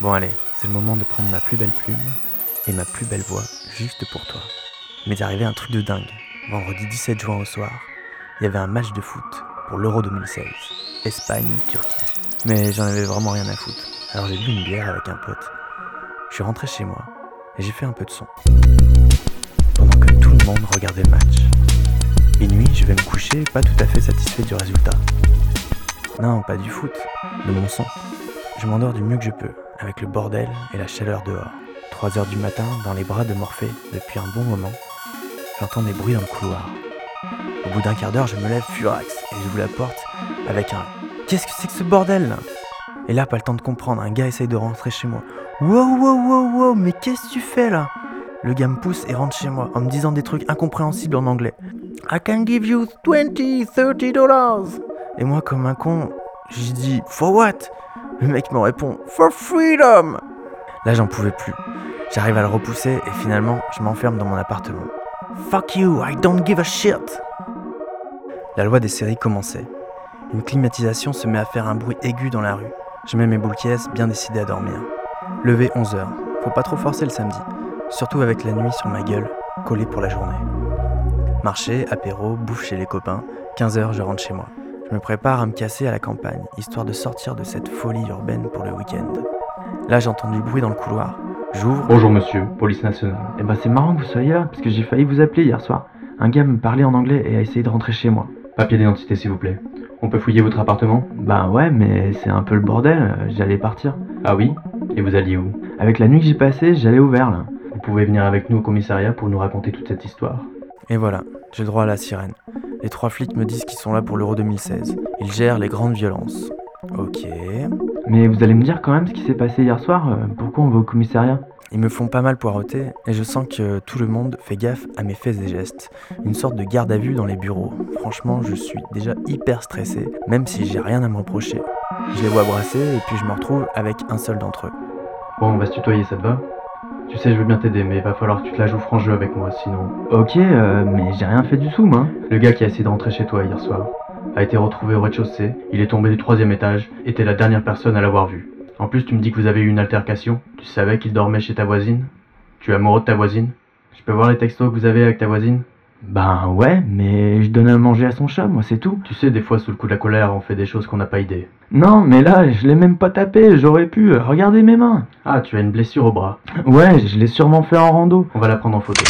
Bon allez, c'est le moment de prendre ma plus belle plume et ma plus belle voix juste pour toi. M'est arrivé un truc de dingue. Vendredi 17 juin au soir, il y avait un match de foot pour l'Euro 2016. Espagne-Turquie. Mais j'en avais vraiment rien à foutre. Alors j'ai bu une bière avec un pote. Je suis rentré chez moi et j'ai fait un peu de son. Pendant que tout le monde regardait le match. Minuit, je vais me coucher pas tout à fait satisfait du résultat. Non, pas du foot, de mon son. Je m'endors du mieux que je peux, avec le bordel et la chaleur dehors. 3 heures du matin, dans les bras de Morphée, depuis un bon moment, j'entends des bruits dans le couloir. Au bout d'un quart d'heure, je me lève furax et j'ouvre la porte avec un Qu'est-ce que c'est que ce bordel? Et là, pas le temps de comprendre, un gars essaye de rentrer chez moi. Wow, wow, wow, wow, mais qu'est-ce que tu fais là? Le gars me pousse et rentre chez moi en me disant des trucs incompréhensibles en anglais. I can give you 20, 30 dollars. Et moi, comme un con, j'ai dit For what? Le mec me répond For freedom Là, j'en pouvais plus. J'arrive à le repousser et finalement, je m'enferme dans mon appartement. Fuck you, I don't give a shit La loi des séries commençait. Une climatisation se met à faire un bruit aigu dans la rue. Je mets mes boules bien décidé à dormir. Levé 11h. Faut pas trop forcer le samedi. Surtout avec la nuit sur ma gueule, collée pour la journée. Marché, apéro, bouffe chez les copains. 15h, je rentre chez moi. Je me prépare à me casser à la campagne, histoire de sortir de cette folie urbaine pour le week-end. Là, j'entends du bruit dans le couloir. J'ouvre. Bonjour monsieur, police nationale. Eh ben, c'est marrant que vous soyez là, parce que j'ai failli vous appeler hier soir. Un gars me parlait en anglais et a essayé de rentrer chez moi. Papier d'identité s'il vous plaît. On peut fouiller votre appartement? Bah ouais, mais c'est un peu le bordel, j'allais partir. Ah oui? Et vous alliez où? Avec la nuit que j'ai passée, j'allais au vert là. Vous pouvez venir avec nous au commissariat pour nous raconter toute cette histoire. Et voilà, j'ai droit à la sirène. Les trois flics me disent qu'ils sont là pour l'Euro 2016. Ils gèrent les grandes violences. Ok. Mais vous allez me dire quand même ce qui s'est passé hier soir euh, Pourquoi on va au commissariat? Ils me font pas mal poireauter et je sens que tout le monde fait gaffe à mes faits et gestes. Une sorte de garde à vue dans les bureaux. Franchement, je suis déjà hyper stressé, même si j'ai rien à me reprocher. Je les vois brasser et puis je me retrouve avec un seul d'entre eux. Bon, on va se tutoyer, ça te va? Tu sais, je veux bien t'aider, mais il va falloir que tu te la joues franc jeu avec moi, sinon. Ok, euh, mais j'ai rien fait du tout, moi. Le gars qui a essayé de rentrer chez toi hier soir a été retrouvé au rez-de-chaussée, il est tombé du troisième étage, et t'es la dernière personne à l'avoir vu. En plus, tu me dis que vous avez eu une altercation, tu savais qu'il dormait chez ta voisine? Tu es amoureux de ta voisine? Je peux voir les textos que vous avez avec ta voisine? Ben ouais, mais je donne à manger à son chat, moi c'est tout. Tu sais, des fois, sous le coup de la colère, on fait des choses qu'on n'a pas idée. Non, mais là, je l'ai même pas tapé, j'aurais pu. euh, Regardez mes mains. Ah, tu as une blessure au bras. Ouais, je l'ai sûrement fait en rando. On va la prendre en photo.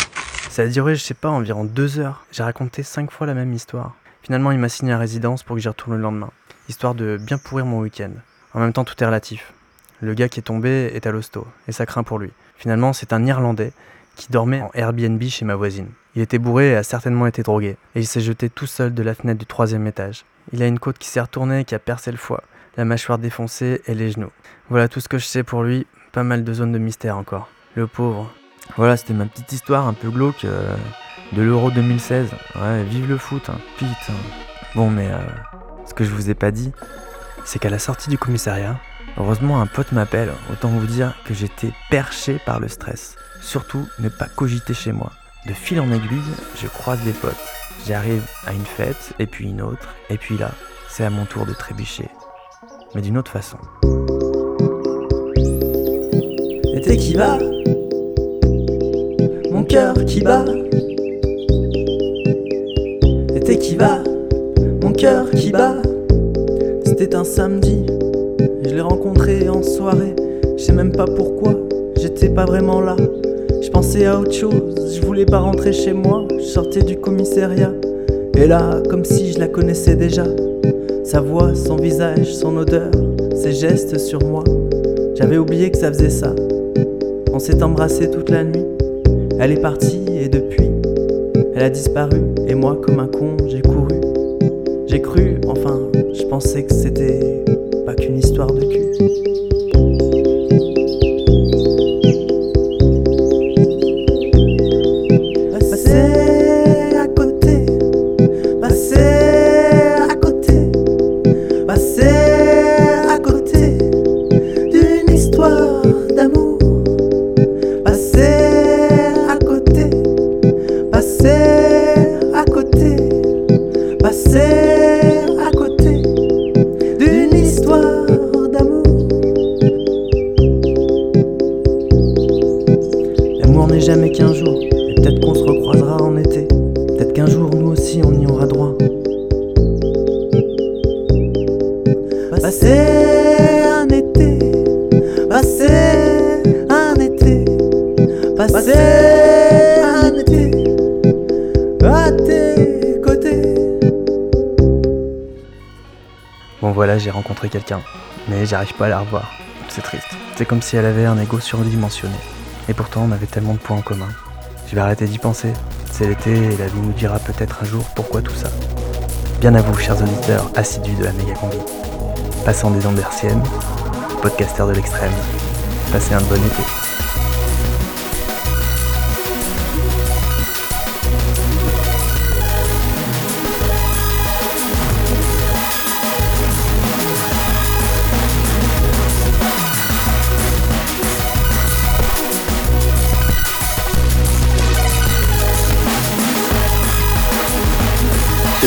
Ça a duré, je sais pas, environ deux heures. J'ai raconté cinq fois la même histoire. Finalement, il m'a signé à résidence pour que j'y retourne le lendemain, histoire de bien pourrir mon week-end. En même temps, tout est relatif. Le gars qui est tombé est à l'hosto, et ça craint pour lui. Finalement, c'est un Irlandais qui dormait en Airbnb chez ma voisine. Il était bourré et a certainement été drogué, et il s'est jeté tout seul de la fenêtre du troisième étage. Il a une côte qui s'est retournée et qui a percé le foie, la mâchoire défoncée et les genoux. Voilà tout ce que je sais pour lui, pas mal de zones de mystère encore. Le pauvre. Voilà, c'était ma petite histoire un peu glauque euh, de l'Euro 2016. Ouais, vive le foot, hein. putain. Bon, mais euh, ce que je vous ai pas dit, c'est qu'à la sortie du commissariat, heureusement un pote m'appelle, autant vous dire que j'étais perché par le stress. Surtout, ne pas cogiter chez moi. De fil en aiguille, je croise des potes. J'arrive à une fête, et puis une autre, et puis là, c'est à mon tour de trébucher. Mais d'une autre façon. L'été qui va, mon cœur qui bat. L'été qui va, mon cœur qui bat. C'était un samedi, je l'ai rencontré en soirée. Je sais même pas pourquoi, j'étais pas vraiment là. Pensais à autre chose, je voulais pas rentrer chez moi. Je sortais du commissariat, et là, comme si je la connaissais déjà. Sa voix, son visage, son odeur, ses gestes sur moi. J'avais oublié que ça faisait ça. On s'est embrassé toute la nuit. Elle est partie et depuis, elle a disparu. Et moi, comme un con, j'ai couru. J'ai cru, enfin, je pensais que c'était pas qu'une histoire de cul. Jamais qu'un jour, et peut-être qu'on se recroisera en été. Peut-être qu'un jour nous aussi on y aura droit. Passer un été, passer un été, passer un été à tes côtés. Bon voilà, j'ai rencontré quelqu'un, mais j'arrive pas à la revoir. C'est triste. C'est comme si elle avait un ego surdimensionné. Et pourtant, on avait tellement de points en commun. Je vais arrêter d'y penser. C'est l'été et la vie nous dira peut-être un jour pourquoi tout ça. Bien à vous, chers auditeurs assidus de la méga combi. Passant des ondes hertziennes, podcasteurs de l'extrême. Passez un bon été.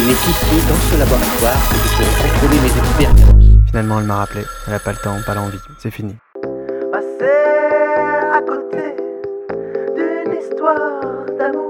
Ce n'est qu'ici, dans ce laboratoire, que je pourrai contrôler mes expériences. Finalement, elle m'a rappelé. Elle a pas le temps, pas l'envie. C'est fini. Passer à côté d'une histoire d'amour.